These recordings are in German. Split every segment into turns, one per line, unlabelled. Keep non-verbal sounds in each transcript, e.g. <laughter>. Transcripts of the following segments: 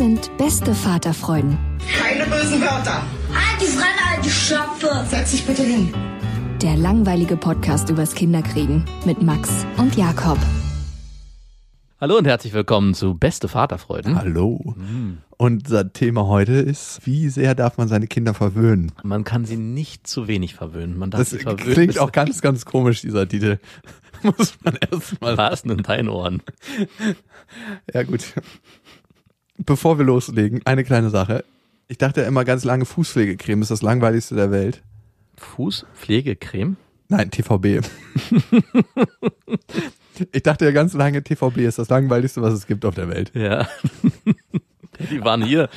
Sind beste Vaterfreuden.
Keine bösen Wörter.
Die Fremde, die Schöpfe.
Setz dich bitte hin.
Der langweilige Podcast übers Kinderkriegen mit Max und Jakob.
Hallo und herzlich willkommen zu Beste Vaterfreuden.
Hallo. Unser Thema heute ist, wie sehr darf man seine Kinder verwöhnen?
Man kann sie nicht zu wenig verwöhnen. Man darf
Das
sie verwöhnen.
klingt auch ganz, ganz komisch, dieser Titel. <laughs> Muss man erstmal.
Was denn in deinen Ohren?
Ja, gut. Bevor wir loslegen, eine kleine Sache. Ich dachte immer ganz lange, Fußpflegecreme ist das langweiligste der Welt.
Fußpflegecreme?
Nein, TVB. <laughs> ich dachte ja ganz lange, TVB ist das langweiligste, was es gibt auf der Welt.
Ja. <laughs> Die waren hier.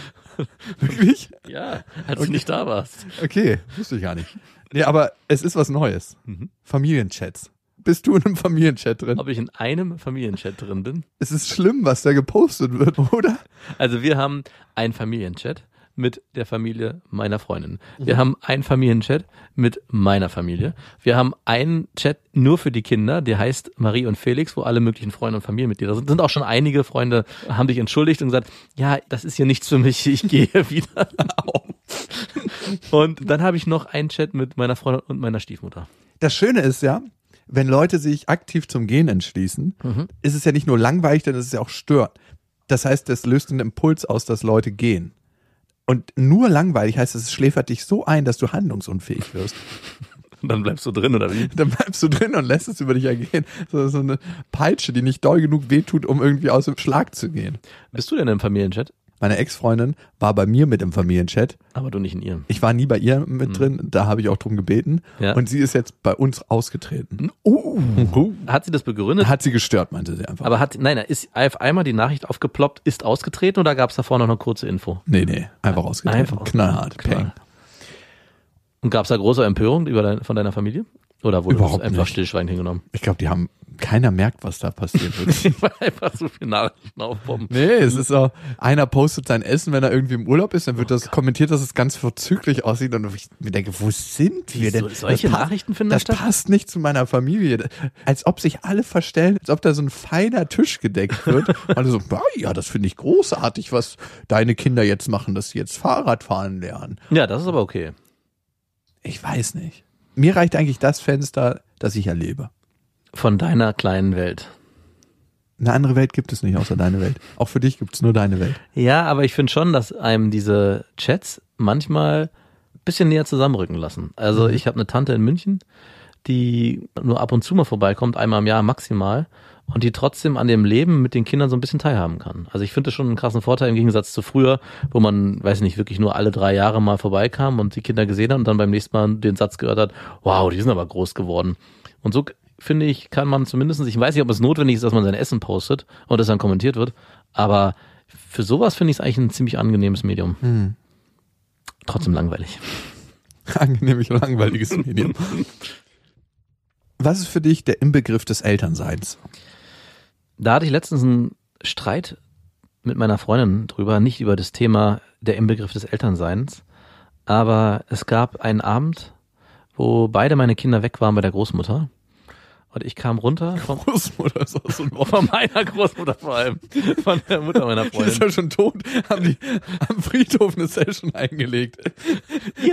Wirklich?
Ja, als du nicht da warst.
Okay, wusste ich gar nicht. Nee, aber es ist was Neues. Familienchats. Bist du in einem Familienchat drin?
Ob ich in einem Familienchat drin bin?
Es ist schlimm, was da gepostet wird, oder?
Also wir haben einen Familienchat mit der Familie meiner Freundin. Wir haben einen Familienchat mit meiner Familie. Wir haben einen Chat nur für die Kinder, der heißt Marie und Felix, wo alle möglichen Freunde und Familienmitglieder sind. Sind auch schon einige Freunde, haben sich entschuldigt und gesagt, ja, das ist hier nichts für mich, ich gehe <laughs> wieder. und dann habe ich noch einen Chat mit meiner Freundin und meiner Stiefmutter.
Das Schöne ist ja, wenn Leute sich aktiv zum Gehen entschließen, ist es ja nicht nur langweilig, denn es ist ja auch störend. Das heißt, es löst einen Impuls aus, dass Leute gehen. Und nur langweilig heißt, es schläfert dich so ein, dass du handlungsunfähig wirst.
Und <laughs> dann bleibst du drin, oder wie?
Dann bleibst du drin und lässt es über dich ergehen. So, so eine Peitsche, die nicht doll genug wehtut, um irgendwie aus dem Schlag zu gehen.
Bist du denn im Familienchat?
Meine Ex-Freundin war bei mir mit im Familienchat.
Aber du nicht in ihrem.
Ich war nie bei ihr mit drin, da habe ich auch drum gebeten.
Ja.
Und sie ist jetzt bei uns ausgetreten.
Hat sie das begründet?
Hat sie gestört, meinte sie einfach.
Aber hat, nein, ist auf einmal die Nachricht aufgeploppt, ist ausgetreten oder gab es davor noch eine kurze Info?
Nee, nee, einfach ausgetreten.
Einfach ausgetreten.
Knallhart.
Knall.
Peng.
Und gab es da große Empörung über dein, von deiner Familie? Oder wurde
Überhaupt
einfach
nicht.
stillschweigend hingenommen?
Ich glaube, die haben, keiner merkt, was da passiert wird. <laughs>
Weil einfach so viele Nachrichten aufpompen.
nee, es ist so, einer postet sein Essen, wenn er irgendwie im Urlaub ist, dann wird das kommentiert, dass es ganz verzüglich aussieht und ich mir denke, wo sind wir denn?
So- solche
Das
Nachrichten finden da
Das
statt?
passt nicht zu meiner Familie. Als ob sich alle verstellen, als ob da so ein feiner Tisch gedeckt wird. <laughs> Alle so, "Ah, ja, das finde ich großartig, was deine Kinder jetzt machen, dass sie jetzt Fahrrad fahren lernen.
Ja, das ist aber okay.
Ich weiß nicht. Mir reicht eigentlich das Fenster, das ich erlebe.
Von deiner kleinen Welt.
Eine andere Welt gibt es nicht außer deine Welt. Auch für dich gibt es nur deine Welt.
Ja, aber ich finde schon, dass einem diese Chats manchmal ein bisschen näher zusammenrücken lassen. Also ich habe eine Tante in München, die nur ab und zu mal vorbeikommt, einmal im Jahr maximal, und die trotzdem an dem Leben mit den Kindern so ein bisschen teilhaben kann. Also ich finde das schon einen krassen Vorteil im Gegensatz zu früher, wo man, weiß nicht, wirklich nur alle drei Jahre mal vorbeikam und die Kinder gesehen hat und dann beim nächsten Mal den Satz gehört hat, wow, die sind aber groß geworden. Und so finde ich, kann man zumindest, ich weiß nicht, ob es notwendig ist, dass man sein Essen postet und das dann kommentiert wird, aber für sowas finde ich es eigentlich ein ziemlich angenehmes Medium. Trotzdem langweilig. <laughs>
Angenehmlich langweiliges Medium. Was ist für dich der Inbegriff des Elternseins?
Da hatte ich letztens einen Streit mit meiner Freundin drüber, nicht über das Thema der Inbegriff des Elternseins, aber es gab einen Abend, wo beide meine Kinder weg waren bei der Großmutter Und ich kam runter vom,
Großmutter ist auch so ein <laughs> Wort.
von meiner Großmutter vor allem. Von der Mutter meiner
Die ist
Freundin.
ja schon tot, haben die am Friedhof eine Session eingelegt.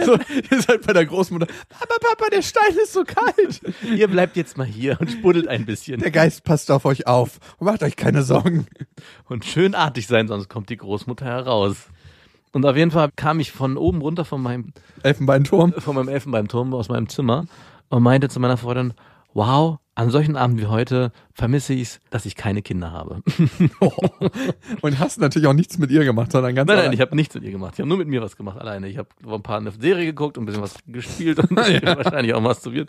So, ihr seid bei der Großmutter. Papa, Papa, der Stein ist so kalt.
Ihr bleibt jetzt mal hier und spuddelt ein bisschen.
Der Geist passt auf euch auf und macht euch keine Sorgen.
Und schön artig sein, sonst kommt die Großmutter heraus. Und auf jeden Fall kam ich von oben runter von meinem,
Elfenbeinturm.
von meinem Elfenbeinturm aus meinem Zimmer und meinte zu meiner Freundin, wow, an solchen Abenden wie heute vermisse ich es, dass ich keine Kinder habe. <laughs>
Und hast natürlich auch nichts mit ihr gemacht, sondern ganz
Nein, nein,
allein.
ich habe nichts mit ihr gemacht. Ich habe nur mit mir was gemacht, alleine. Ich habe ein paar eine Serie geguckt und ein bisschen was gespielt und <laughs> <laughs> wahrscheinlich auch masturbiert.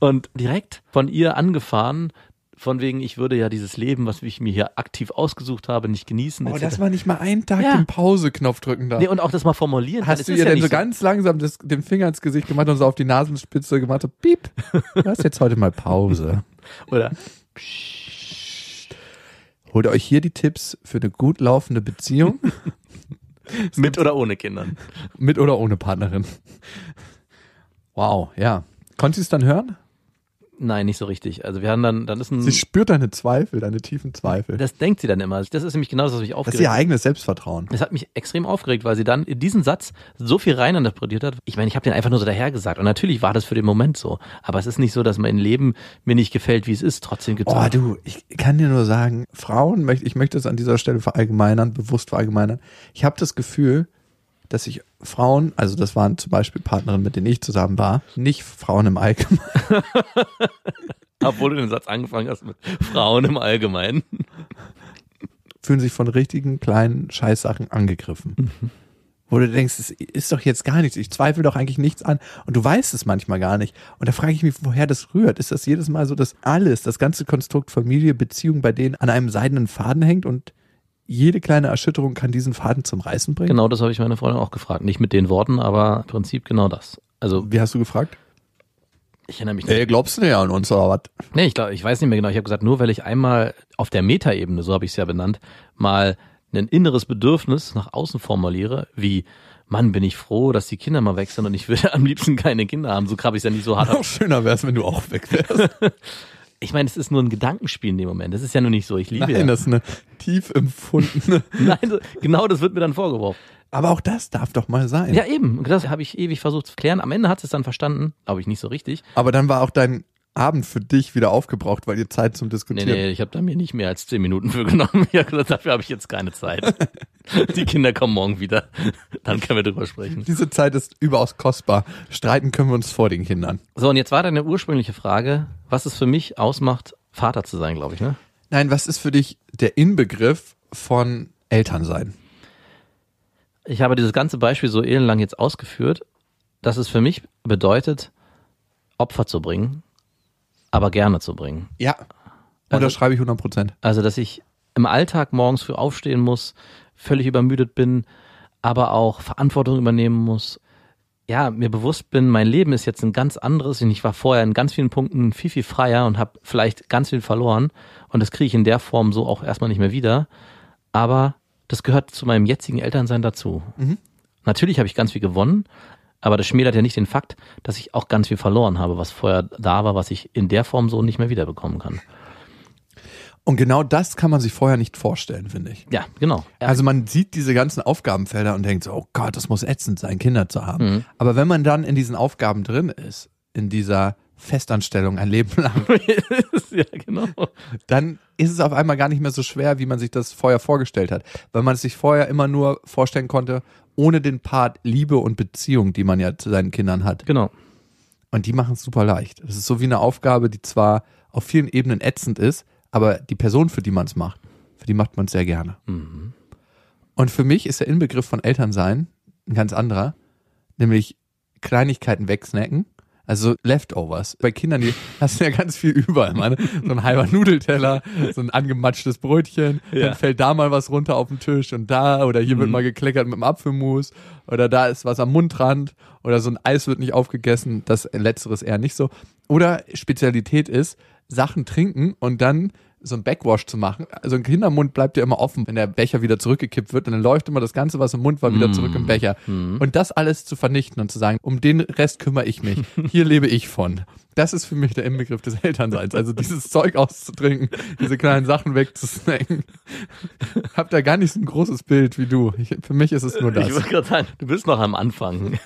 Und direkt von ihr angefahren, von wegen, ich würde ja dieses Leben, was ich mir hier aktiv ausgesucht habe, nicht genießen.
Oh,
etc.
dass man nicht mal einen Tag
Ja.
den Pauseknopf drücken darf.
nee, und auch das mal formulieren.
Hast
das
du ihr
ja
denn so ganz langsam das, den Finger ins Gesicht gemacht und so auf die Nasenspitze gemacht? hat, Piep, du hast jetzt heute mal Pause. <laughs>
Oder
Holt euch hier die Tipps für eine gut laufende Beziehung <laughs>
mit oder ohne Kindern.
mit oder ohne Partnerin. Wow, ja. Konntest du es dann hören?
Nein, nicht so richtig. Also wir haben dann, dann ist ein,
Sie spürt deine Zweifel, deine tiefen Zweifel. Das,
das denkt sie dann immer. Das ist nämlich genau das, was mich
ist
aufgeregt
ihr eigenes Selbstvertrauen.
Das hat mich extrem aufgeregt, weil sie dann in diesen Satz so viel reininterpretiert hat. Ich meine, ich habe den einfach nur so dahergesagt. Und natürlich war das für den Moment so. Aber es ist nicht so, dass mein Leben mir nicht gefällt, wie es ist. Trotzdem gibt es
Oh, du, ich kann dir nur sagen, Frauen, möchte, ich möchte es an dieser Stelle verallgemeinern, bewusst verallgemeinern. Ich habe das Gefühl, dass ich Frauen, also das waren zum Beispiel Partnerinnen, mit denen ich zusammen war, nicht Frauen im Allgemeinen, <laughs>
obwohl du den Satz angefangen hast mit Frauen im Allgemeinen.
fühlen sich von richtigen kleinen Scheißsachen angegriffen. Wo du denkst, es ist doch jetzt gar nichts. Ich zweifle doch eigentlich nichts an. Und du weißt es manchmal gar nicht. Und da frage ich mich, woher das rührt. Ist das jedes Mal so, dass alles, das ganze Konstrukt Familie, Beziehung bei denen an einem seidenen Faden hängt und jede kleine Erschütterung kann diesen Faden zum Reißen bringen?
Genau das habe ich meine Freundin auch gefragt. Nicht mit den Worten, aber im Prinzip genau das. Also
Wie hast du gefragt?
ich erinnere mich nicht.
Ey, glaubst du nicht an uns oder was?
Nee, ich glaube, ich weiß nicht mehr genau. Ich habe gesagt, nur weil ich einmal auf der Metaebene, so habe ich es ja benannt, mal ein inneres Bedürfnis nach außen formuliere, wie Mann, bin ich froh, dass die Kinder mal weg sind und ich würde <laughs> am liebsten keine Kinder haben. So habe ich es ja nicht so hart.
Noch schöner wär's, wenn du auch weg wärst. <laughs>
Ich meine, es ist nur ein Gedankenspiel in dem Moment. Das ist ja nur nicht so. Ich liebe
Nein,
ja.
das ist eine tief empfundene. <laughs>
Nein, genau das wird mir dann vorgeworfen.
Aber auch das darf doch mal sein.
Ja, eben. Das habe ich ewig versucht zu klären. Am Ende hat es dann verstanden, glaube ich nicht so richtig.
Aber dann war auch dein Abend für dich wieder aufgebraucht, weil ihr Zeit zum
Nee,
Diskutieren.
nee, ich habe da mir nicht mehr als zehn Minuten für <laughs> genommen. Gesagt, dafür habe ich jetzt keine Zeit. <laughs> Die Kinder kommen morgen wieder. Dann können wir drüber sprechen.
Diese Zeit ist überaus kostbar. Streiten können wir uns vor den Kindern.
So, und jetzt war deine ursprüngliche Frage, was es für mich ausmacht, Vater zu sein, glaube ich, ne?
Nein, was ist für dich der Inbegriff von Elternsein?
Ich habe dieses ganze Beispiel so elendlang jetzt ausgeführt, dass es für mich bedeutet, Opfer zu bringen, aber gerne zu bringen.
Ja.
Also-
Unterschreibe ich 100 Prozent.
Also, dass ich im Alltag morgens früh aufstehen muss, völlig übermüdet bin, aber auch Verantwortung übernehmen muss. Ja, mir bewusst bin, mein Leben ist jetzt ein ganz anderes und ich war vorher in ganz vielen Punkten viel, viel freier und habe vielleicht ganz viel verloren und das kriege ich in der Form so auch erstmal nicht mehr wieder. Aber das gehört zu meinem jetzigen Elternsein dazu. Natürlich habe ich ganz viel gewonnen, aber das schmälert ja nicht den Fakt, dass ich auch ganz viel verloren habe, was vorher da war, was ich in der Form so nicht mehr wiederbekommen kann.
Und genau das kann man sich vorher nicht vorstellen, finde ich.
Ja, genau.
Also man sieht diese ganzen Aufgabenfelder und denkt so, oh Gott, das muss ätzend sein, Kinder zu haben. Aber wenn man dann in diesen Aufgaben drin ist, in dieser Festanstellung ein Leben lang, <laughs>
ja, genau.
dann ist es auf einmal gar nicht mehr so schwer, wie man sich das vorher vorgestellt hat. Weil man es sich vorher immer nur vorstellen konnte, ohne den Part Liebe und Beziehung, die man ja zu seinen Kindern hat.
Genau.
Und die machen es super leicht. Es ist so wie eine Aufgabe, die zwar auf vielen Ebenen ätzend ist, aber die Person, für die man es macht, für die macht man es sehr gerne. Und für mich ist der Inbegriff von Elternsein ein ganz anderer, nämlich Kleinigkeiten wegsnacken. Also Leftovers. Bei Kindern, die <laughs> hast du ja ganz viel überall. Meine. So ein halber Nudelteller, so ein angematschtes Brötchen,
Ja.
dann fällt da mal was runter auf den Tisch und da, oder hier wird mal gekleckert mit dem Apfelmus, oder da ist was am Mundrand, oder so ein Eis wird nicht aufgegessen, das letzteres eher nicht so. Oder Spezialität ist, Sachen trinken und dann so ein Backwash zu machen. Also ein Kindermund bleibt ja immer offen, wenn der Becher wieder zurückgekippt wird und dann läuft immer das Ganze, was im Mund war, wieder zurück im Becher. Und das alles zu vernichten und zu sagen, um den Rest kümmere ich mich. <laughs> Hier lebe ich von. Das ist für mich der Inbegriff des Elternseins. Also dieses <laughs> Zeug auszutrinken, diese kleinen Sachen wegzusnacken. <laughs> Hab da gar nicht so ein großes Bild wie du. Ich, für mich ist es nur das.
Ich wollte gerade sagen, du bist noch am Anfang.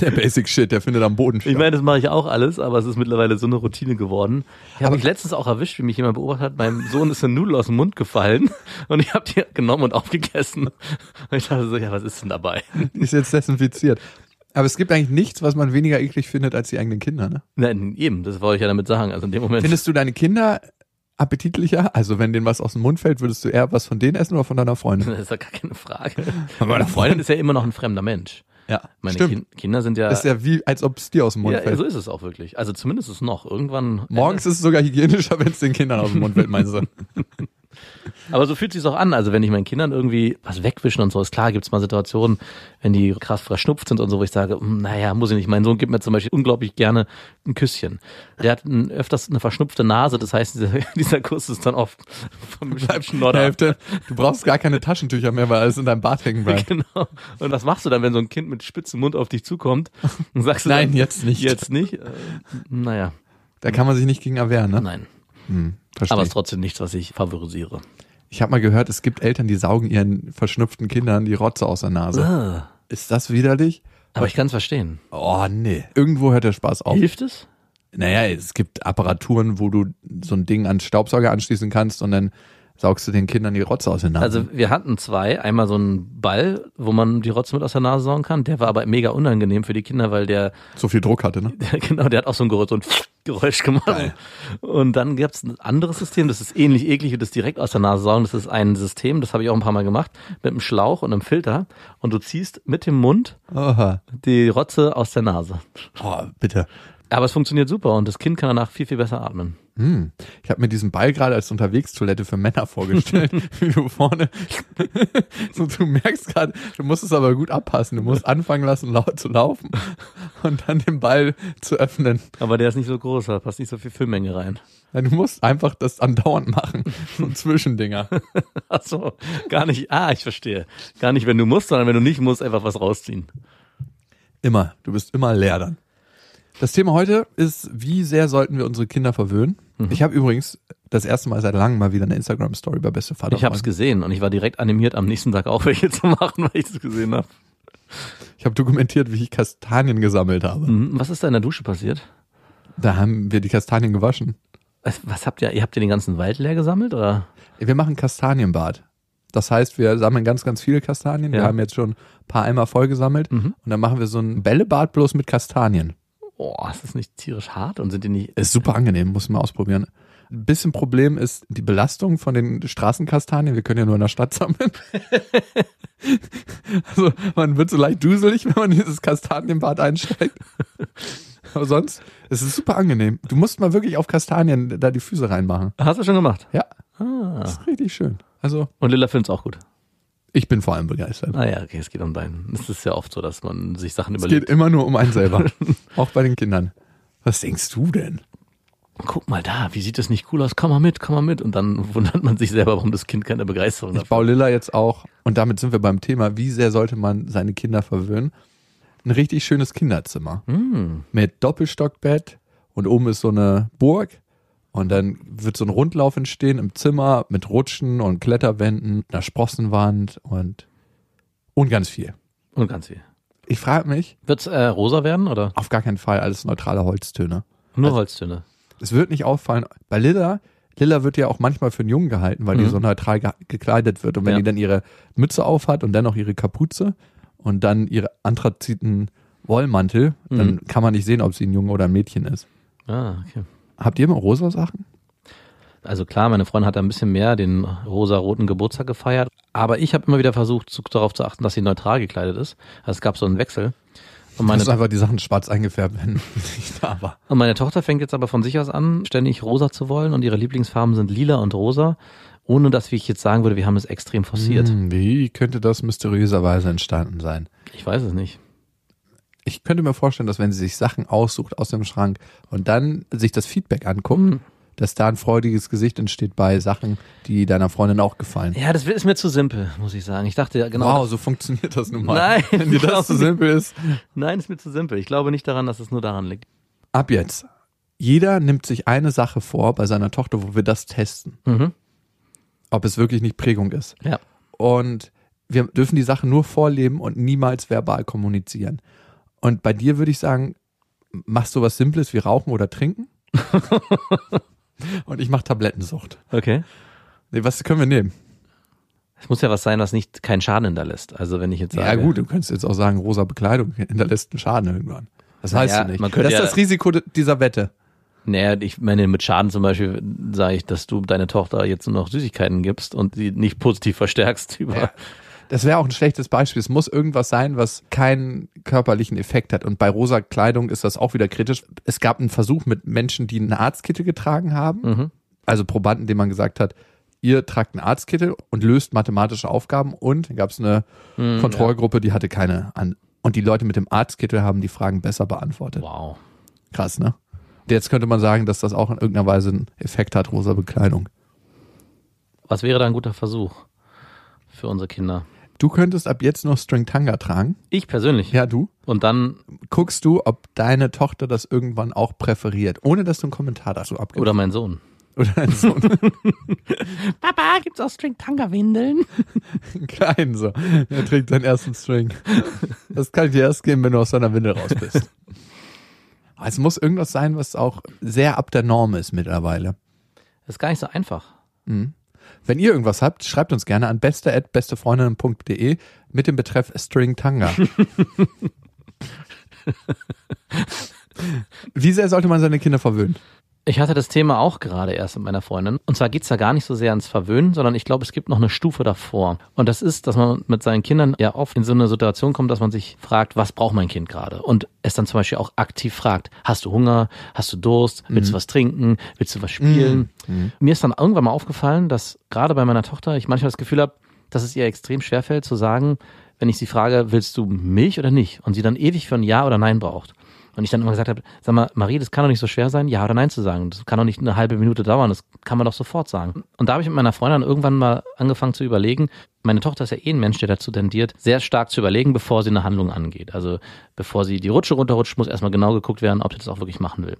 Der Basic Shit, der findet am Boden statt.
Ich meine, das mache ich auch alles, aber es ist mittlerweile so eine Routine geworden. Ich habe mich letztens auch erwischt, wie mich jemand beobachtet hat. Meinem Sohn ist eine Nudel aus dem Mund gefallen <laughs> und ich habe die genommen und aufgegessen. Und ich dachte so, ja, was ist denn dabei?
Die ist jetzt desinfiziert. Aber es gibt eigentlich nichts, was man weniger eklig findet als die eigenen Kinder, ne?
Nein, eben, das wollte ich ja damit sagen. Also in dem Moment.
Findest du deine Kinder appetitlicher? Also wenn denen was aus dem Mund fällt, würdest du eher was von denen essen oder von deiner Freundin?
Das ist ja gar keine Frage. Meine Freundin ist ja immer noch ein fremder Mensch.
Ja,
Meine
stimmt.
Kin Kinder sind ja.
ist ja wie, als ob es dir aus dem Mund
ja,
fällt.
so ist es auch wirklich. Also zumindest ist es noch. Irgendwann.
Morgens ist es sogar hygienischer, <laughs> wenn es den Kindern aus dem Mund fällt, meinst du? <laughs>
Aber so fühlt sich's auch an. Also wenn ich meinen Kindern irgendwie was wegwischen und so, ist klar, gibt's mal Situationen, wenn die krass verschnupft sind und so, wo ich sage, hm, naja, muss ich nicht. Mein Sohn gibt mir zum Beispiel unglaublich gerne ein Küsschen. Der hat ein, öfters eine verschnupfte Nase, das heißt, dieser, <laughs> dieser Kuss ist dann oft vom Schnodder.
Hälfte. Du brauchst gar keine Taschentücher mehr, weil alles in deinem Bart hängen bleibt.
Genau. Und was machst du dann, wenn so ein Kind mit spitzem Mund auf dich zukommt? Und sagst
Nein,
dann,
jetzt nicht.
Jetzt nicht? Äh, naja,
Da kann man sich nicht gegen erwehren, ne?
nein.
Hm.
Aber es ist trotzdem nichts, was ich favorisiere.
ich habe mal gehört, es gibt Eltern, die saugen ihren verschnupften Kindern die Rotze aus der Nase.
Ah.
Ist das widerlich?
Aber ich kann es verstehen.
Oh, nee. Irgendwo hört der Spaß auf.
Hilft es?
Naja, es gibt Apparaturen, wo du so ein Ding an Staubsauger anschließen kannst und dann saugst du den Kindern die Rotze aus den Nase.
Also wir hatten zwei. Einmal so einen Ball, wo man die Rotze mit aus der Nase saugen kann. Der war aber mega unangenehm für die Kinder, weil der,
so viel Druck hatte, ne?
der <laughs> genau, der hat auch so ein Geräusch, so ein Geräusch gemacht.
Geil.
Und dann gab's ein anderes System, das ist ähnlich eklig wie das direkt aus der Nase saugen. Das ist ein System, das habe ich auch ein paar Mal gemacht, mit einem Schlauch und einem Filter. Und du ziehst mit dem Mund
Oha.
die Rotze aus der Nase.
Oh, bitte.
Aber es funktioniert super und das Kind kann danach viel, viel besser atmen.
Hm. Ich habe mir diesen Ball gerade als Unterwegstoilette für Männer vorgestellt, <laughs> wie du vorne. <laughs> so, du merkst gerade, du musst es aber gut abpassen. Du musst anfangen lassen, laut zu laufen und dann den Ball zu öffnen.
Aber der ist nicht so groß, da passt nicht so viel Füllmenge rein.
Ja, Du musst einfach das andauernd machen. So <laughs> Zwischendinger.
Ach so, gar nicht. Ah, ich verstehe. Gar nicht, wenn du musst, sondern wenn du nicht musst, einfach was rausziehen.
Immer. Du bist immer leer dann. Das Thema heute ist, wie sehr sollten wir unsere Kinder verwöhnen? Ich habe übrigens das erste Mal seit langem mal wieder eine Instagram-Story bei Beste Vater.
Ich habe es gesehen und ich war direkt animiert, am nächsten Tag auch welche zu machen, <laughs> weil ich es gesehen habe.
Ich habe dokumentiert, wie ich Kastanien gesammelt habe.
Mhm. Was ist da in der Dusche passiert?
Da haben wir die Kastanien gewaschen.
Was, was habt ihr? Ihr habt ihr den ganzen Wald leer gesammelt oder?
Wir machen Kastanienbad. Das heißt, wir sammeln ganz, ganz viele Kastanien. Wir
Ja.
haben jetzt schon ein paar Eimer voll gesammelt.
Mhm.
Und dann machen wir so ein Bällebad bloß mit Kastanien.
Oh, ist das nicht tierisch hart und sind die nicht?
Ist super angenehm, muss man ausprobieren. Ein bisschen Problem ist die Belastung von den Straßenkastanien. Wir können ja nur in der Stadt sammeln. <laughs> also man wird so leicht duselig, wenn man in dieses Kastanienbad einsteigt. <laughs> Aber sonst, es ist super angenehm. Du musst mal wirklich auf Kastanien da die Füße reinmachen.
Hast du schon gemacht?
Ja,
Ah.
das ist richtig schön. Also
Und Lilla find's auch gut.
Ich bin vor allem begeistert.
Ah ja, okay, es geht um deinen. Es ist ja oft so, dass man sich Sachen
Es geht
überlegt.
immer nur um einen selber. <laughs> Auch bei den Kindern. Was denkst du denn?
Guck mal da, wie sieht das nicht cool aus? Komm mal mit, komm mal mit. Und dann wundert man sich selber, warum das Kind keine Begeisterung
Ich
dafür
baue Lilla jetzt auch, und damit sind wir beim Thema, wie sehr sollte man seine Kinder verwöhnen? Ein richtig schönes Kinderzimmer.
Hm.
Mit Doppelstockbett und oben ist so eine Burg. Und dann wird so ein Rundlauf entstehen im Zimmer mit Rutschen und Kletterwänden, einer Sprossenwand und, und ganz viel.
Und ganz viel.
Ich frage mich,
Wird's äh, rosa werden oder
auf gar keinen Fall alles neutrale Holztöne.
nur
Also-
Holztöne?
Es wird nicht auffallen, bei Lilla, Lilla wird ja auch manchmal für einen Jungen gehalten, weil die
Mhm.
so neutral ge gekleidet wird. Und wenn
Ja.
die dann ihre Mütze aufhat und dann noch ihre Kapuze und dann ihre anthraziten Wollmantel, dann
Mhm.
kann man nicht sehen, ob sie ein Junge oder ein Mädchen ist.
Ah, okay.
Habt ihr immer rosa Sachen?
Also klar, meine Freundin hat da ein bisschen mehr den rosa-roten Geburtstag gefeiert. Aber ich habe immer wieder versucht, zu, darauf zu achten, dass sie neutral gekleidet ist. Also es gab so einen Wechsel. Und meine,
einfach die Sachen schwarz eingefärbt, wenn <laughs> ich da war.
und meine Tochter fängt jetzt aber von sich aus an, ständig rosa zu wollen. Und ihre Lieblingsfarben sind lila und rosa. Ohne dass, wie ich jetzt sagen würde, wir haben es extrem forciert.
Hm, wie könnte das mysteriöserweise entstanden sein?
Ich weiß es nicht.
Ich könnte mir vorstellen, dass wenn sie sich Sachen aussucht aus dem Schrank und dann sich das Feedback anguckt, dass da ein freudiges Gesicht entsteht bei Sachen, die deiner Freundin auch gefallen.
Ja, das ist mir zu simpel, muss ich sagen. Ich dachte ja genau.
wow, so funktioniert das nun mal.
Nein,
Wenn dir das zu
nicht.
simpel ist.
Nein, ist mir zu simpel. Ich glaube nicht daran, dass es nur daran liegt.
Ab jetzt. Jeder nimmt sich eine Sache vor bei seiner Tochter, wo wir das testen,
Mhm.
ob es wirklich nicht Prägung ist.
Ja.
Und wir dürfen die Sache nur vorleben und niemals verbal kommunizieren. Und bei dir würde ich sagen, machst du was Simples wie Rauchen oder Trinken? <laughs> und ich mache Tablettensucht.
Okay.
Nee, was können wir nehmen?
Es muss ja was sein, was nicht keinen Schaden hinterlässt. Also wenn ich jetzt sage.
Ja gut, du könntest jetzt auch sagen, rosa Bekleidung hinterlässt einen Schaden irgendwann. Das weißt
Naja,
du nicht.
man
das ist
ja-
das Risiko dieser Wette.
Naja, ich meine, mit Schaden zum Beispiel sage ich, dass du deine Tochter jetzt nur noch Süßigkeiten gibst und sie nicht positiv verstärkst <laughs> über.
Ja. Das wäre auch ein schlechtes Beispiel. Es muss irgendwas sein, was keinen körperlichen Effekt hat. Und bei rosa Kleidung ist das auch wieder kritisch. Es gab einen Versuch mit Menschen, die eine Arztkittel getragen haben.
Mhm.
Also Probanden, denen man gesagt hat, ihr tragt einen Arztkittel und löst mathematische Aufgaben. Und dann gab es eine
Mhm,
Kontrollgruppe, die hatte keine an. Und die Leute mit dem Arztkittel haben die Fragen besser beantwortet.
Wow.
Krass, ne? Jetzt könnte man sagen, dass das auch in irgendeiner Weise einen Effekt hat, rosa Bekleidung.
Was wäre da ein guter Versuch für unsere Kinder?
Du könntest ab jetzt noch String Tanga tragen.
Ich persönlich.
Ja, du.
Und dann,
Guckst du, ob deine Tochter das irgendwann auch präferiert, ohne dass du einen Kommentar dazu abgibst.
oder mein Sohn.
Oder dein Sohn. <laughs>
Papa, gibt's auch String-Tanga-Windeln? <laughs>
Klein so. Er trägt seinen ersten String. Das kann ich dir erst geben, wenn du aus deiner Windel raus bist. Aber Es muss irgendwas sein, was auch sehr ab der Norm ist mittlerweile.
Das ist gar nicht so einfach.
Wenn ihr irgendwas habt, schreibt uns gerne an beste@bestefreundinnen.de mit dem Betreff String Tanga. <laughs> Wie sehr sollte man seine Kinder verwöhnen?
Ich hatte das Thema auch gerade erst mit meiner Freundin. Und zwar geht's da gar nicht so sehr ans Verwöhnen, sondern ich glaube, es gibt noch eine Stufe davor. Und das ist, dass man mit seinen Kindern ja oft in so eine Situation kommt, dass man sich fragt, was braucht mein Kind gerade? Und es dann zum Beispiel auch aktiv fragt, hast du Hunger? Hast du Durst? Willst du was trinken? Willst du was spielen? Mir ist dann irgendwann mal aufgefallen, dass gerade bei meiner Tochter ich manchmal das Gefühl habe, dass es ihr extrem schwerfällt zu sagen, wenn ich sie frage, willst du Milch oder nicht? Und sie dann ewig für ein Ja oder Nein braucht. Und ich dann immer gesagt habe, sag mal, Marie, das kann doch nicht so schwer sein, ja oder nein zu sagen. Das kann doch nicht eine halbe Minute dauern, das kann man doch sofort sagen. Und da habe ich mit meiner Freundin irgendwann mal angefangen zu überlegen, meine Tochter ist ja eh ein Mensch, der dazu tendiert, sehr stark zu überlegen, bevor sie eine Handlung angeht. Also bevor sie die Rutsche runterrutscht, muss erstmal genau geguckt werden, ob sie das auch wirklich machen will.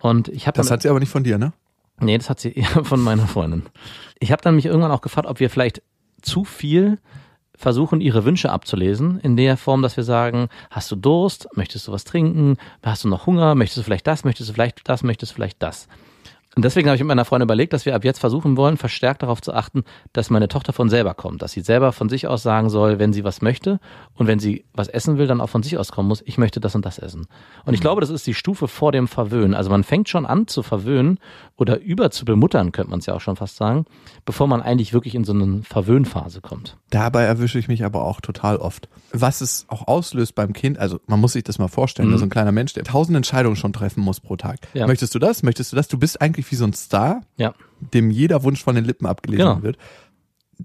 Und ich habe
Das hat sie aber nicht von dir, ne?
Nee, das hat sie <laughs> eher von meiner Freundin. Ich habe dann mich irgendwann auch gefragt, ob wir vielleicht zu viel versuchen, ihre Wünsche abzulesen, in der Form, dass wir sagen, hast du Durst, möchtest du was trinken, hast du noch Hunger, möchtest du vielleicht das, möchtest du vielleicht das, möchtest du vielleicht das. Und deswegen habe ich mit meiner Freundin überlegt, dass wir ab jetzt versuchen wollen, verstärkt darauf zu achten, dass meine Tochter von selber kommt, dass sie selber von sich aus sagen soll, wenn sie was möchte und wenn sie was essen will, dann auch von sich aus kommen muss, ich möchte das und das essen. Und ich glaube, das ist die Stufe vor dem Verwöhnen. Also man fängt schon an zu verwöhnen oder über zu bemuttern, könnte man es ja auch schon fast sagen, bevor man eigentlich wirklich in so eine Verwöhnphase kommt.
Dabei erwische ich mich aber auch total oft. Was es auch auslöst beim Kind, also man muss sich das mal vorstellen,
Mhm.
so ein kleiner Mensch, der tausend Entscheidungen schon treffen muss pro Tag.
Ja.
Möchtest du das? Möchtest du das? Du bist eigentlich wie so ein Star,
Ja,
dem jeder Wunsch von den Lippen abgelesen
Genau.
wird.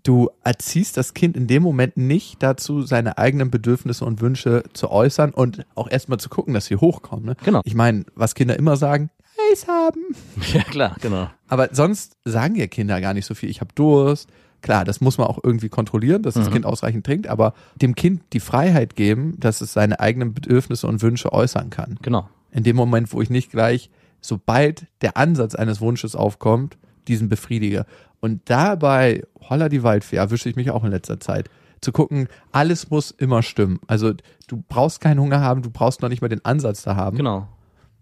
Du erziehst das Kind in dem Moment nicht dazu, seine eigenen Bedürfnisse und Wünsche zu äußern und auch erstmal zu gucken, dass sie hochkommen. Ne?
Genau.
Ich meine, was Kinder immer sagen, Eis haben. <laughs>
ja klar, genau.
Aber sonst sagen ja Kinder gar nicht so viel. Ich habe Durst. Klar, das muss man auch irgendwie kontrollieren, dass das
Mhm.
Kind ausreichend trinkt, aber dem Kind die Freiheit geben, dass es seine eigenen Bedürfnisse und Wünsche äußern kann.
Genau.
In dem Moment, wo ich nicht gleich, sobald der Ansatz eines Wunsches aufkommt, diesen befriedige. Und dabei, holla die Waldfee, erwische ich mich auch in letzter Zeit. Zu gucken, alles muss immer stimmen. Also du brauchst keinen Hunger haben, du brauchst noch nicht mal den Ansatz da haben.
Genau.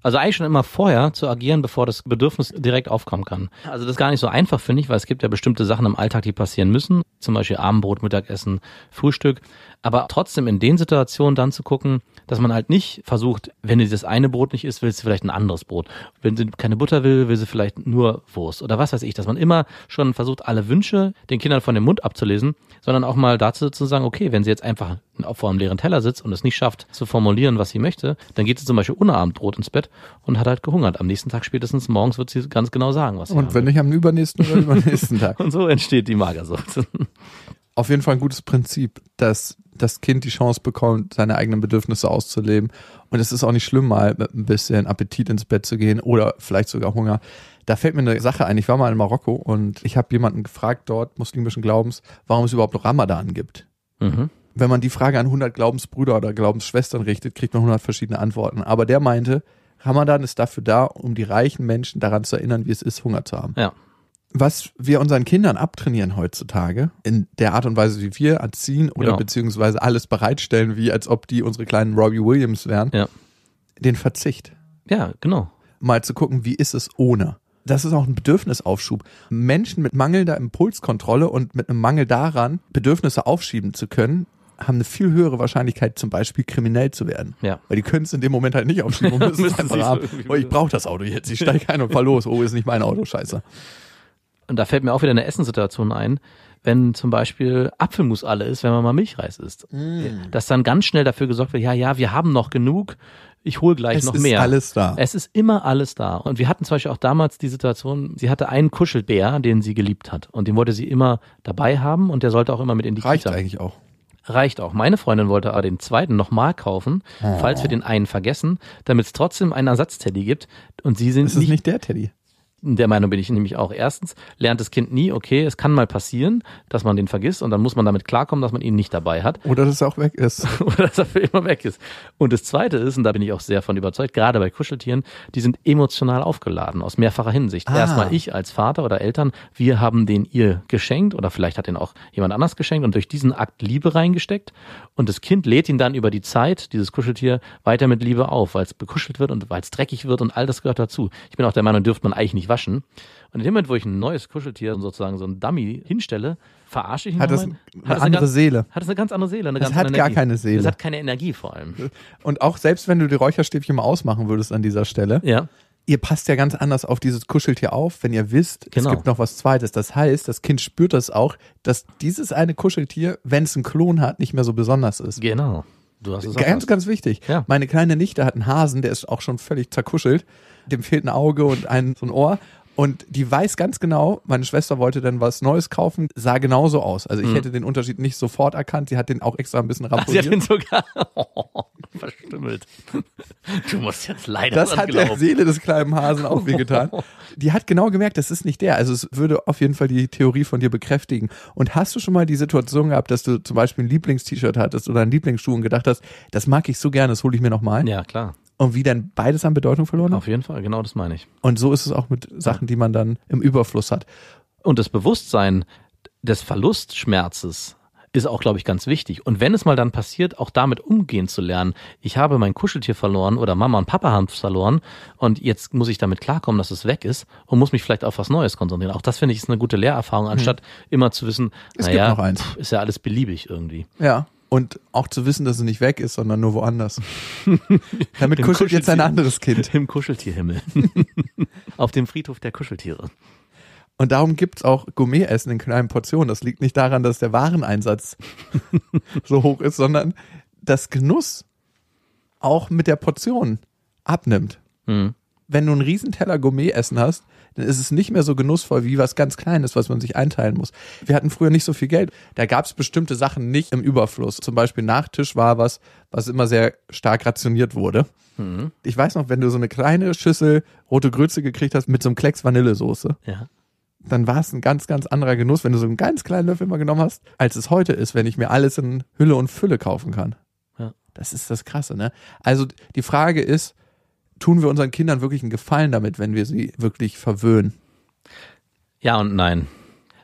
Also eigentlich schon immer vorher zu agieren, bevor das Bedürfnis direkt aufkommen kann. Also das ist gar nicht so einfach, finde ich, weil es gibt ja bestimmte Sachen im Alltag, die passieren müssen. Zum Beispiel Abendbrot, Mittagessen, Frühstück. Aber trotzdem in den Situationen dann zu gucken, dass man halt nicht versucht, wenn sie das eine Brot nicht isst, will sie vielleicht ein anderes Brot. Wenn sie keine Butter will, will sie vielleicht nur Wurst oder was weiß ich. Dass man immer schon versucht, alle Wünsche den Kindern von dem Mund abzulesen, sondern auch mal dazu zu sagen, okay, wenn sie jetzt einfach vor einem leeren Teller sitzt und es nicht schafft zu formulieren, was sie möchte, dann geht sie zum Beispiel ohne Abendbrot ins Bett und hat halt gehungert. Am nächsten Tag spätestens morgens wird sie ganz genau sagen, was sie
Und wenn
will.
nicht am übernächsten oder übernächsten <laughs> Tag.
Und so entsteht die Magersucht.
Auf jeden Fall ein gutes Prinzip, dass das Kind die Chance bekommt, seine eigenen Bedürfnisse auszuleben Und es ist auch nicht schlimm, mal mit ein bisschen Appetit ins Bett zu gehen oder vielleicht sogar Hunger. Da fällt mir eine Sache ein. Ich war mal in Marokko und ich habe jemanden gefragt dort, muslimischen Glaubens, warum es überhaupt Ramadan gibt.
Mhm.
Wenn man die Frage an 100 Glaubensbrüder oder Glaubensschwestern richtet, kriegt man 100 verschiedene Antworten. Aber der meinte, Ramadan ist dafür da, um die reichen Menschen daran zu erinnern, wie es ist, Hunger zu haben.
Ja.
Was wir unseren Kindern abtrainieren heutzutage, in der Art und Weise, wie wir erziehen oder
Genau.
beziehungsweise alles bereitstellen, wie als ob die unsere kleinen Robbie Williams wären,
Ja.
den Verzicht.
Ja, genau.
Mal zu gucken, wie ist es ohne. Das ist auch ein Bedürfnisaufschub. Menschen mit mangelnder Impulskontrolle und mit einem Mangel daran, Bedürfnisse aufschieben zu können, haben eine viel höhere Wahrscheinlichkeit, zum Beispiel kriminell zu werden.
Ja.
Weil die können es in dem Moment halt nicht aufschieben und <laughs> müssen es
Müssen
einfach haben.
irgendwie
Oh, ich brauche das Auto jetzt. Ich steige ein und fahr los. Oh, ist nicht mein Auto. Scheiße.
Und da fällt mir auch wieder eine Essenssituation ein, wenn zum Beispiel Apfelmus alle ist, wenn man mal Milchreis isst.
Mm.
Dass dann ganz schnell dafür gesorgt wird, ja, ja, wir haben noch genug, ich hole gleich
Es
noch
ist
mehr.
alles da.
Es ist immer alles da. Und wir hatten zum Beispiel auch damals die Situation, sie hatte einen Kuschelbär, den sie geliebt hat. Und den wollte sie immer dabei haben und der sollte auch immer mit in die
Reicht
Kita.
eigentlich auch.
Reicht auch. Meine Freundin wollte aber den zweiten nochmal kaufen,
Oh.
falls wir den einen vergessen, damit es trotzdem einen Ersatzteddy gibt. Und sie sind
Ist es nicht der Teddy?
Der Meinung bin ich nämlich auch. Erstens lernt das Kind nie, okay, es kann mal passieren, dass man den vergisst und dann muss man damit klarkommen, dass man ihn nicht dabei hat
Oder dass er auch weg ist. <laughs>
oder dass er für immer weg ist. Und das Zweite ist, und da bin ich auch sehr von überzeugt, gerade bei Kuscheltieren, die sind emotional aufgeladen, aus mehrfacher Hinsicht.
Ah.
Erstmal ich als Vater oder Eltern, wir haben den ihr geschenkt oder vielleicht hat den auch jemand anders geschenkt und durch diesen Akt Liebe reingesteckt und das Kind lädt ihn dann über die Zeit, dieses Kuscheltier, weiter mit Liebe auf, weil es bekuschelt wird und weil es dreckig wird und all das gehört dazu. Ich bin auch der Meinung, dürfte man eigentlich nicht waschen. Und in dem Moment, wo ich ein neues Kuscheltier, sozusagen so ein Dummy hinstelle, verarsche ich ihn
Hat das
nochmal.
eine
Hat es
andere
ganz-
Seele.
Hat es eine ganz andere Seele, eine
Es hat
andere
gar
Energie.
keine Seele.
Es hat keine Energie vor allem.
Und auch selbst wenn du die Räucherstäbchen mal ausmachen würdest an dieser Stelle,
Ja.
ihr passt ja ganz anders auf dieses Kuscheltier auf, wenn ihr wisst,
Genau.
es gibt noch was Zweites. Das heißt, das Kind spürt das auch, dass dieses eine Kuscheltier, wenn es einen Klon hat, nicht mehr so besonders ist.
Genau. Du hast es
Ganz, ganz wichtig.
Ja.
Meine kleine Nichte hat einen Hasen, der ist auch schon völlig zerkuschelt. Dem fehlt ein Auge und ein, so ein Ohr. Und die weiß ganz genau, meine Schwester wollte dann was Neues kaufen, sah genauso aus. Also ich hätte den Unterschied nicht sofort erkannt. Sie hat den auch extra ein bisschen
Mhm. Sie hat
ramponiert.
ihn sogar <laughs> oh, verstümmelt. Du musst jetzt leider
Das hat der
glauben.
Seele des kleinen Hasen auch wehgetan. <laughs> Die hat genau gemerkt, das ist nicht der. Also es würde auf jeden Fall die Theorie von dir bekräftigen. Und hast du schon mal die Situation gehabt, dass du zum Beispiel ein Lieblingst-T-Shirt hattest oder ein Lieblingsschuh und gedacht hast, das mag ich so gerne, das hole ich mir nochmal?
Ja, klar.
Und wie dann beides an Bedeutung verloren hat?
Auf jeden Fall, genau das meine ich.
Und so ist es auch mit Sachen, die man dann im Überfluss hat.
Und das Bewusstsein des Verlustschmerzes ist auch, glaube ich, ganz wichtig. Und wenn es mal dann passiert, auch damit umgehen zu lernen. Ich habe mein Kuscheltier verloren oder Mama und Papa haben es verloren und jetzt muss ich damit klarkommen, dass es weg ist und muss mich vielleicht auf was Neues konzentrieren. Auch das finde ich ist eine gute Lehrerfahrung, anstatt immer zu wissen.
Es
naja,
gibt noch eins.
pff, ist ja alles beliebig irgendwie.
Ja. Und auch zu wissen, dass es nicht weg ist, sondern nur woanders. <laughs> Damit kuschelt jetzt ein anderes Kind. <laughs>
Im Kuscheltierhimmel. <laughs> auf dem Friedhof der Kuscheltiere.
Und darum gibt's auch Gourmet-Essen in kleinen Portionen. Das liegt nicht daran, dass der Wareneinsatz so hoch ist, sondern dass Genuss auch mit der Portion abnimmt.
Hm.
Wenn du einen Riesenteller Gourmet-Essen hast, dann ist es nicht mehr so genussvoll wie was ganz Kleines, was man sich einteilen muss. Wir hatten früher nicht so viel Geld. Da gab's bestimmte Sachen nicht im Überfluss. Zum Beispiel Nachtisch war was, was immer sehr stark rationiert wurde. Ich weiß noch, wenn du so eine kleine Schüssel rote Grütze gekriegt hast mit so einem Klecks Vanillesoße,
Ja.
dann war es ein ganz, ganz anderer Genuss, wenn du so einen ganz kleinen Löffel mal genommen hast, als es heute ist, wenn ich mir alles in Hülle und Fülle kaufen kann.
Ja.
Das ist das Krasse, ne? Also die Frage ist, tun wir unseren Kindern wirklich einen Gefallen damit, wenn wir sie wirklich verwöhnen?
Ja und nein.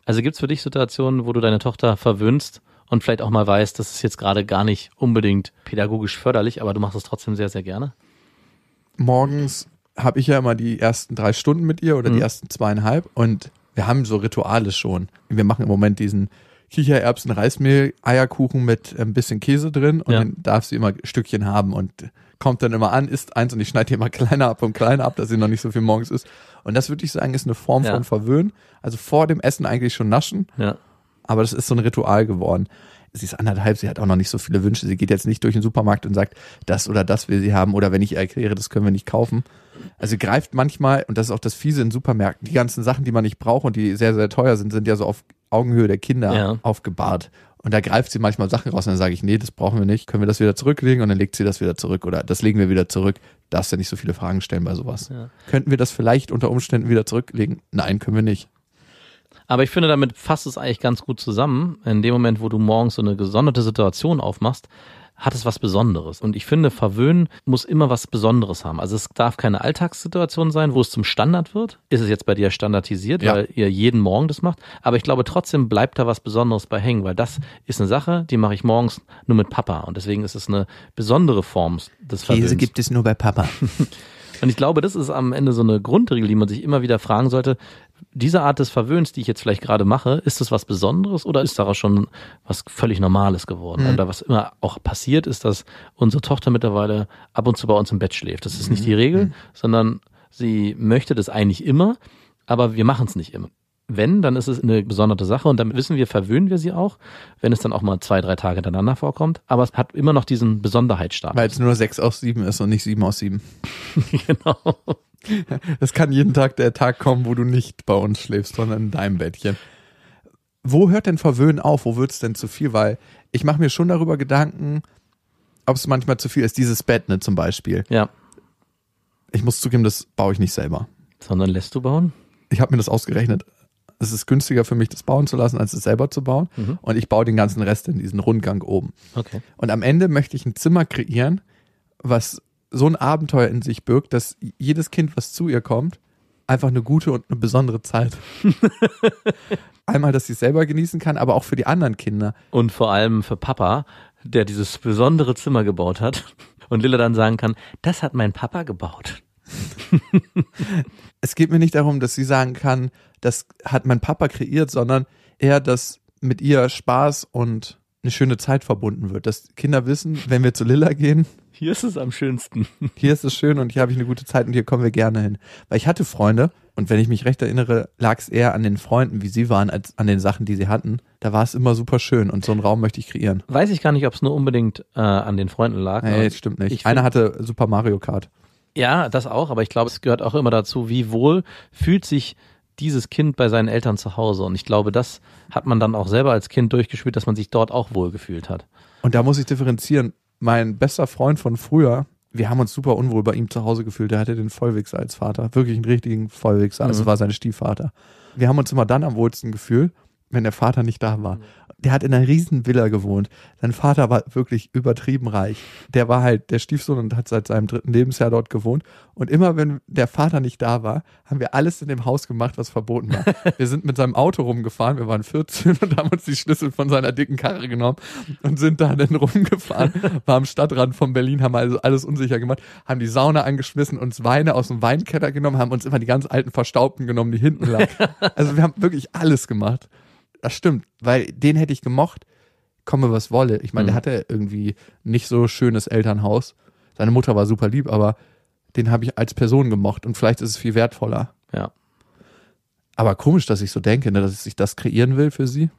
Also gibt's für dich Situationen, wo du deine Tochter verwöhnst und vielleicht auch mal weißt, das ist jetzt gerade gar nicht unbedingt pädagogisch förderlich, aber du machst es trotzdem sehr, sehr gerne?
Morgens habe ich ja immer die ersten drei Stunden mit ihr oder die
Mhm.
ersten zweieinhalb und wir haben so Rituale schon. Wir machen im Moment diesen Kichererbsen, Reismehl, Eierkuchen mit ein bisschen Käse drin und
Ja.
dann darf sie immer Stückchen haben und kommt dann immer an, isst eins und ich schneide die immer <laughs> kleiner ab und kleiner ab, dass sie noch nicht so viel morgens isst. Und das würde ich sagen, ist eine Form
Ja.
von Verwöhnen. Also vor dem Essen eigentlich schon naschen,
Ja.
aber das ist so ein Ritual geworden. Sie ist anderthalb, sie hat auch noch nicht so viele Wünsche. Sie geht jetzt nicht durch den Supermarkt und sagt, das oder das will sie haben oder wenn ich ihr erkläre, das können wir nicht kaufen. Also sie greift manchmal, und das ist auch das Fiese in Supermärkten, die ganzen Sachen, die man nicht braucht und die sehr, sehr teuer sind, sind ja so auf Augenhöhe der Kinder
Ja.
aufgebahrt. Und da greift sie manchmal Sachen raus und dann sage ich, nee, das brauchen wir nicht. Können wir das wieder zurücklegen? Und dann legt sie das wieder zurück oder das legen wir wieder zurück. Darfst ja nicht so viele Fragen stellen bei sowas.
Ja.
Könnten wir das vielleicht unter Umständen wieder zurücklegen? Nein, können wir nicht.
Aber ich finde, damit fasst es eigentlich ganz gut zusammen. In dem Moment, wo du morgens so eine gesonderte Situation aufmachst, hat es was Besonderes. Und ich finde, Verwöhnen muss immer was Besonderes haben. Also es darf keine Alltagssituation sein, wo es zum Standard wird. Ist es jetzt bei dir standardisiert,
Ja.
weil ihr jeden Morgen das macht. Aber ich glaube, trotzdem bleibt da was Besonderes bei hängen, weil das ist eine Sache, die mache ich morgens nur mit Papa. Und deswegen ist es eine besondere Form des Verwöhnens.
es nur bei Papa. <laughs>
Und ich glaube, das ist am Ende so eine Grundregel, die man sich immer wieder fragen sollte. Diese Art des Verwöhns, die ich jetzt vielleicht gerade mache, ist das was Besonderes oder ist daraus schon was völlig Normales geworden? Oder was immer auch passiert, ist, dass unsere Tochter mittlerweile ab und zu bei uns im Bett schläft. Das ist nicht die Regel, sondern sie möchte das eigentlich immer, aber wir machen es nicht immer. Wenn, dann ist es eine besondere Sache und dann wissen wir, verwöhnen wir sie auch, wenn es dann auch mal zwei, drei Tage hintereinander vorkommt. Aber es hat immer noch diesen Besonderheitsstatus.
Weil es nur 6 aus 7 ist und nicht 7 aus 7. <laughs> <laughs>
genau.
Es kann jeden Tag der Tag kommen, wo du nicht bei uns schläfst, sondern in deinem Bettchen. Wo hört denn Verwöhnen auf? Wo wird's denn zu viel? Weil ich mache mir schon darüber Gedanken, ob es manchmal zu viel ist. Dieses Bett, ne, zum Beispiel.
Ja.
Ich muss zugeben, das baue ich nicht selber.
Sondern lässt du bauen?
Ich habe mir das ausgerechnet. Es ist günstiger für mich, das bauen zu lassen, als es selber zu bauen. Und ich baue den ganzen Rest in diesen Rundgang oben.
Okay.
Und am Ende möchte ich ein Zimmer kreieren, was so ein Abenteuer in sich birgt, dass jedes Kind, was zu ihr kommt, einfach eine gute und eine besondere Zeit. <laughs> Einmal, dass sie es selber genießen kann, aber auch für die anderen Kinder.
Und vor allem für Papa, der dieses besondere Zimmer gebaut hat. Und Lilla dann sagen kann, das hat mein Papa gebaut. <laughs>
Es geht mir nicht darum, dass sie sagen kann, das hat mein Papa kreiert, sondern eher, dass mit ihr Spaß und eine schöne Zeit verbunden wird. Dass Kinder wissen, wenn wir zu Lilla gehen,
Hier ist es am schönsten. <laughs>
hier ist es schön und hier habe ich eine gute Zeit und hier kommen wir gerne hin. Weil ich hatte Freunde und wenn ich mich recht erinnere, lag es eher an den Freunden, wie sie waren, als an den Sachen, die sie hatten. Da war es immer super schön und so einen Raum möchte ich kreieren.
Weiß ich gar nicht, ob es nur unbedingt äh, an den Freunden lag.
Nee, stimmt nicht.
ich
Einer hatte Super Mario Kart.
Ja, das auch, aber ich glaube, es gehört auch immer dazu, wie wohl fühlt sich dieses Kind bei seinen Eltern zu Hause. Und ich glaube, das hat man dann auch selber als Kind durchgespielt, dass man sich dort auch wohl gefühlt hat.
Und da muss ich differenzieren. Mein bester Freund von früher, wir haben uns super unwohl bei ihm zu Hause gefühlt. Der hatte den Vollwichser als Vater. Wirklich einen richtigen Vollwichser. Also
Mhm.
war sein Stiefvater. Wir haben uns immer dann am wohlsten gefühlt, wenn der Vater nicht da war. Der hat in einer riesen Villa gewohnt. Sein Vater war wirklich übertrieben reich. Der war halt der Stiefsohn und hat seit seinem dritten Lebensjahr dort gewohnt. Und immer wenn der Vater nicht da war, haben wir alles in dem Haus gemacht, was verboten war. <laughs> Wir sind mit seinem Auto rumgefahren. Wir waren 14 und haben uns die Schlüssel von seiner dicken Karre genommen und sind da dann rumgefahren. <laughs> War am Stadtrand von Berlin, haben also alles unsicher gemacht, haben die Sauna angeschmissen, uns Weine aus dem Weinkeller genommen, haben uns immer die ganz alten Verstaubten genommen, die hinten lagen. <laughs> Also wir haben wirklich alles gemacht. Das stimmt, weil den hätte ich gemocht, komme was wolle. Ich meine,
Mhm.
der hatte irgendwie nicht so schönes Elternhaus. Seine Mutter war super lieb, aber den habe ich als Person gemocht und vielleicht ist es viel wertvoller.
Ja.
Aber komisch, dass ich so denke, ne, dass ich das kreieren will für sie.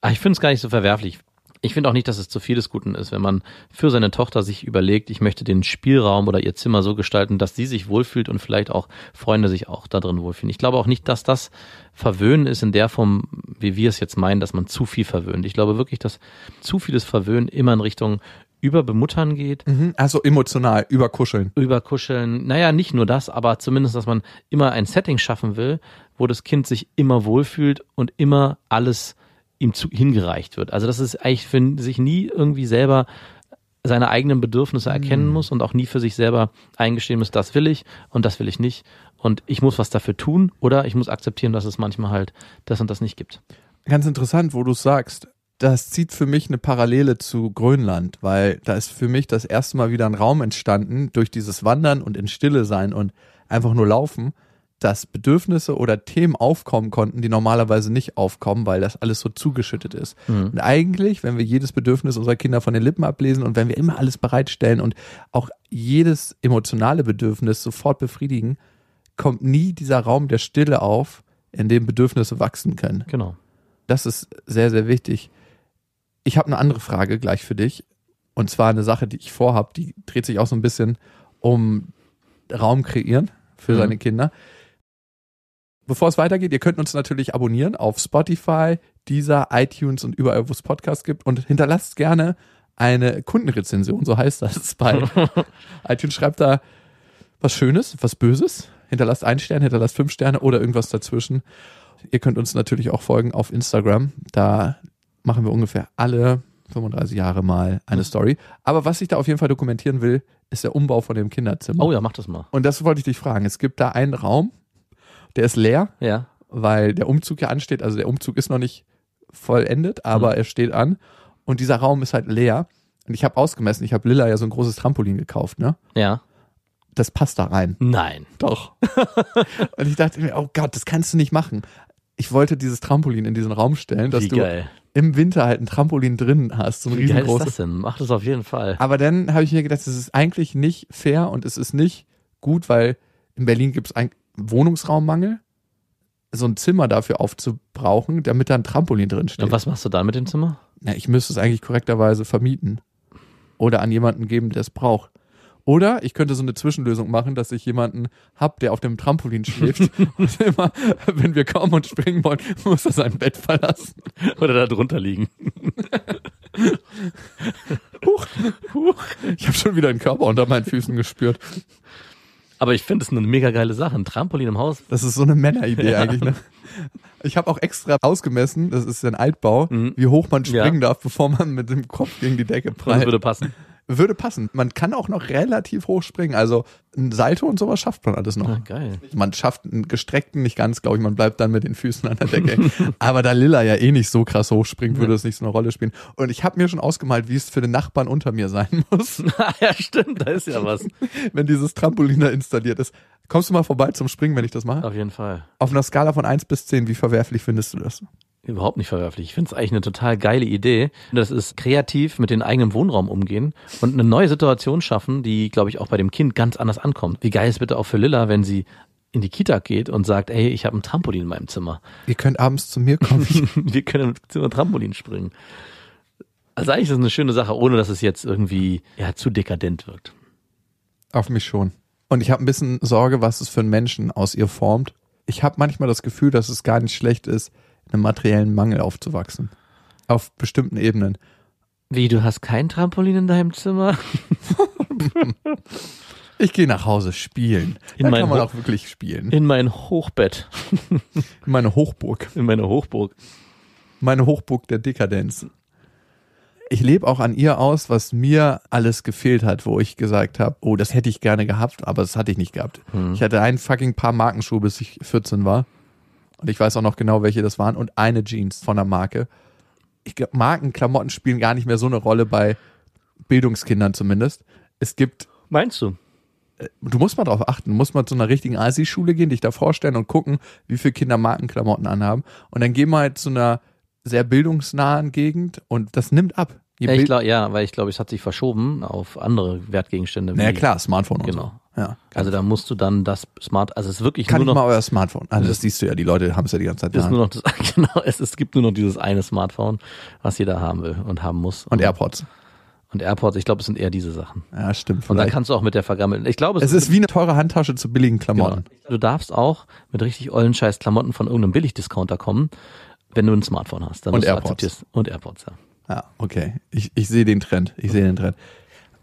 Ah, ich finde es gar nicht so verwerflich. Ich finde auch nicht, dass es zu viel des Guten ist, wenn man für seine Tochter sich überlegt, ich möchte den Spielraum oder ihr Zimmer so gestalten, dass sie sich wohlfühlt und vielleicht auch Freunde sich auch da drin wohlfühlen. Ich glaube auch nicht, dass das Verwöhnen ist in der Form, wie wir es jetzt meinen, dass man zu viel verwöhnt. Ich glaube wirklich, dass zu vieles Verwöhnen immer in Richtung Überbemuttern geht,
Mhm. Also emotional, überkuscheln.
überkuscheln. Naja, nicht nur das, aber zumindest, dass man immer ein Setting schaffen will, wo das Kind sich immer wohlfühlt und immer alles ihm zu, hingereicht wird. Also dass es eigentlich für sich nie irgendwie selber seine eigenen Bedürfnisse erkennen muss und auch nie für sich selber eingestehen muss, das will ich und das will ich nicht und ich muss was dafür tun oder ich muss akzeptieren, dass es manchmal halt das und das nicht gibt.
Ganz interessant, wo du es sagst. Das zieht für mich eine Parallele zu Grönland, weil da ist für mich das erste Mal wieder ein Raum entstanden durch dieses Wandern und in Stille sein und einfach nur laufen, dass Bedürfnisse oder Themen aufkommen konnten, die normalerweise nicht aufkommen, weil das alles so zugeschüttet ist. Und eigentlich, wenn wir jedes Bedürfnis unserer Kinder von den Lippen ablesen und wenn wir immer alles bereitstellen und auch jedes emotionale Bedürfnis sofort befriedigen, kommt nie dieser Raum der Stille auf, in dem Bedürfnisse wachsen können.
Genau.
Das ist sehr, sehr wichtig. Ich habe eine andere Frage gleich für dich. Und zwar eine Sache, die ich vorhab, die dreht sich auch so ein bisschen um Raum kreieren für
Mhm.
seine Kinder. Bevor es weitergeht, ihr könnt uns natürlich abonnieren auf Spotify, Deezer, iTunes und überall, wo es Podcasts gibt und hinterlasst gerne eine Kundenrezension, so heißt das <laughs> bei <laughs> iTunes. Schreibt da was Schönes, was Böses. Hinterlasst einen Stern, hinterlasst fünf Sterne oder irgendwas dazwischen. Ihr könnt uns natürlich auch folgen auf Instagram. Da machen wir ungefähr alle 35 Jahre mal eine Story. Aber was ich da auf jeden Fall dokumentieren will, ist der Umbau von dem Kinderzimmer.
Oh ja, mach das mal.
Und das wollte ich dich fragen. Es gibt da einen Raum, der ist leer,
Ja.
weil der Umzug ja ansteht. Also der Umzug ist noch nicht vollendet, aber er steht an. Und dieser Raum ist halt leer. Und ich habe ausgemessen, ich habe Lilla ja so ein großes Trampolin gekauft, ne?
Ja.
Das passt da rein.
Nein.
Doch. <laughs> und ich dachte mir, oh Gott, das kannst du nicht machen. Ich wollte dieses Trampolin in diesen Raum stellen, dass
Wie
du
geil.
im Winter halt ein Trampolin drin hast, so ein
Wie geil ist das denn? Mach das auf jeden Fall.
Aber dann habe ich mir gedacht, das ist eigentlich nicht fair und es ist nicht gut, weil in Berlin gibt es Wohnungsraummangel, so ein Zimmer dafür aufzubrauchen, damit da ein Trampolin drin steht.
Und was machst du dann mit dem Zimmer?
Na, ich müsste es eigentlich korrekterweise vermieten oder an jemanden geben, der es braucht. Oder ich könnte so eine Zwischenlösung machen, dass ich jemanden hab, der auf dem Trampolin schläft <laughs> <laughs> und immer, wenn wir kommen und springen wollen, muss er sein Bett verlassen.
Oder da drunter liegen?
Huch, huch. Ich habe schon wieder einen Körper unter meinen Füßen gespürt.
Aber ich finde es eine mega geile Sache. Ein Trampolin im Haus.
Das ist so eine Männeridee <laughs>
Ja.
eigentlich. Ne? Ich habe auch extra ausgemessen, das ist ein Altbau,
Mhm.
wie hoch man springen
Ja.
darf, bevor man mit dem Kopf gegen die Decke
Das
prallt.
würde passen.
Würde passen. Man kann auch noch relativ hoch springen. Also ein Salto und sowas schafft man alles noch.
Ah, geil.
Man schafft einen gestreckten nicht ganz, glaube ich. Man bleibt dann mit den Füßen an der Decke. <laughs> Aber da Lilla ja eh nicht so krass hochspringt, würde es nicht so eine Rolle spielen. Und ich habe mir schon ausgemalt, wie es für den Nachbarn unter mir sein <laughs> muss, <laughs>
ja, stimmt. Da ist ja was.
wenn dieses Trampolin da installiert ist. Kommst du mal vorbei zum Springen, wenn ich das mache?
Auf jeden Fall.
Auf einer Skala von 1 bis 10, wie verwerflich findest du das?
Überhaupt nicht verwerflich. Ich finde es eigentlich eine total geile Idee. Das ist kreativ mit dem eigenen Wohnraum umgehen und eine neue Situation schaffen, die, glaube ich, auch bei dem Kind ganz anders ankommt. Wie geil ist bitte auch für Lilla, wenn sie in die Kita geht und sagt, ey, ich habe ein Trampolin in meinem Zimmer.
Ihr könnt abends zu mir kommen. <laughs>
Wir können mit Zimmer Trampolin springen. Also eigentlich ist das eine schöne Sache, ohne dass es jetzt irgendwie ja, zu dekadent wirkt.
Auf mich schon. Und ich habe ein bisschen Sorge, was es für einen Menschen aus ihr formt. Ich habe manchmal das Gefühl, dass es gar nicht schlecht ist, einem materiellen Mangel aufzuwachsen. Auf bestimmten Ebenen.
Wie, du hast kein Trampolin in deinem Zimmer? <laughs>
Ich gehe nach Hause spielen.
In
da
mein
kann man
Ho-
auch wirklich spielen.
In mein Hochbett, <laughs>
Meine Hochburg.
in meine Hochburg.
Meine Hochburg der Dekadenz. Ich lebe auch an ihr aus, was mir alles gefehlt hat, wo ich gesagt habe, oh, das hätte ich gerne gehabt, aber das hatte ich nicht gehabt. Ich hatte ein fucking paar Markenschuhe, bis ich 14 war. Und ich weiß auch noch genau, welche das waren. Und eine Jeans von der Marke. Ich glaube, Markenklamotten spielen gar nicht mehr so eine Rolle bei Bildungskindern zumindest. Es gibt
Meinst du?
du musst mal drauf achten, du musst mal zu einer richtigen Asi-Schule gehen, dich da vorstellen und gucken, wie viele Kinder Markenklamotten anhaben. Und dann geh mal zu einer sehr bildungsnahen Gegend und das nimmt ab.
Ja, glaub, ja, weil ich glaube, es hat sich verschoben auf andere Wertgegenstände.
naja,
wie-
klar, Smartphone und
Genau.
so. Ja.
Also da musst du dann das Smart, also es ist wirklich
Kann
nur noch,
mal euer Smartphone? Also das siehst du ja, die Leute haben es ja die ganze Zeit
ist nur noch das, <laughs> genau, es, es gibt nur noch dieses eine Smartphone, was jeder haben will und haben muss.
Und AirPods.
Und AirPods, ich glaube, es sind eher diese Sachen.
Ja, stimmt.
Und dann
Vielleicht.
kannst du auch mit der vergammelten, ich glaube,
Es ist wie eine teure Handtasche zu billigen
genau.
Klamotten.
Du darfst auch mit richtig ollen Scheiß Klamotten von irgendeinem Billigdiscounter kommen, wenn du ein Smartphone hast. Dann
Und AirPods.
Und AirPods, ja.
Ja, okay. Ich, ich sehe den Trend. Ich sehe den Trend.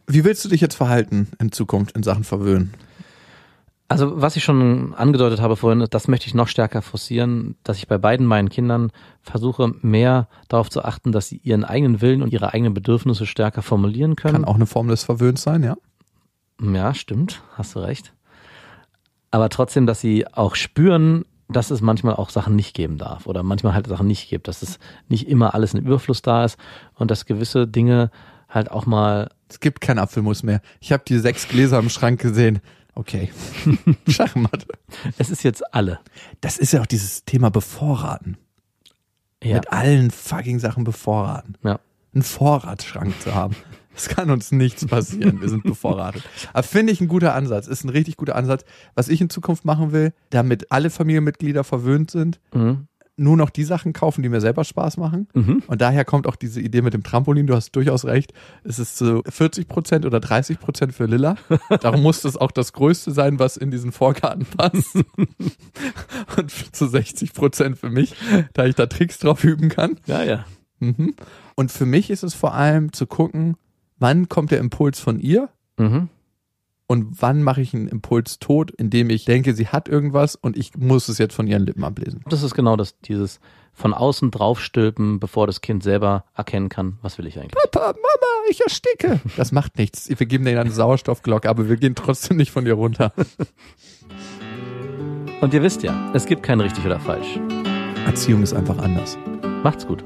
Wie willst du dich jetzt verhalten in Zukunft in Sachen Verwöhnen?
Also was ich schon angedeutet habe vorhin, das möchte ich noch stärker forcieren, dass ich bei beiden meinen Kindern versuche, mehr darauf zu achten, dass sie ihren eigenen Willen und ihre eigenen Bedürfnisse stärker formulieren können.
Kann auch eine Form des Verwöhns sein, ja?
Ja, stimmt, hast du recht. Aber trotzdem, dass sie auch spüren, dass es manchmal auch Sachen nicht geben darf oder manchmal halt Sachen nicht gibt, dass es nicht immer alles in Überfluss da ist und dass gewisse Dinge halt auch mal
Es gibt kein Apfelmus mehr. Ich habe die sechs Gläser im Schrank gesehen. Okay. <laughs> Schachmatt.
es ist jetzt alle.
Das ist ja auch dieses Thema Bevorraten.
Ja,
Mit allen fucking Sachen bevorraten.
ja.
Einen Vorratsschrank zu haben. Es kann uns nichts passieren. Wir sind <laughs> bevorratet. Aber finde ich ein guter Ansatz. Ist ein richtig guter Ansatz. Was ich in Zukunft machen will, damit alle Familienmitglieder verwöhnt sind,
Mhm.
Nur noch die Sachen kaufen, die mir selber Spaß machen.
Mhm.
Und daher kommt auch diese Idee mit dem Trampolin. Du hast durchaus recht. Es ist zu 40 Prozent oder 30 Prozent für Lilla. <laughs> Darum muss das auch das Größte sein, was in diesen Vorgarten passt. <laughs> und zu 60 Prozent für mich, da ich da Tricks drauf üben kann.
Ja, ja.
Mhm. Und für mich ist es vor allem zu gucken, wann kommt der Impuls von ihr
Mhm.
Und wann mache ich einen Impuls tot, indem ich denke, sie hat irgendwas und ich muss es jetzt von ihren Lippen ablesen.
Das ist genau das, dieses von außen draufstülpen, bevor das Kind selber erkennen kann, was will ich eigentlich.
Papa, Mama, ich ersticke. Das macht nichts. Wir geben denen eine Sauerstoffglocke, aber wir gehen trotzdem nicht von ihr runter.
Und ihr wisst ja, es gibt kein richtig oder falsch.
Erziehung ist einfach anders.
Macht's gut.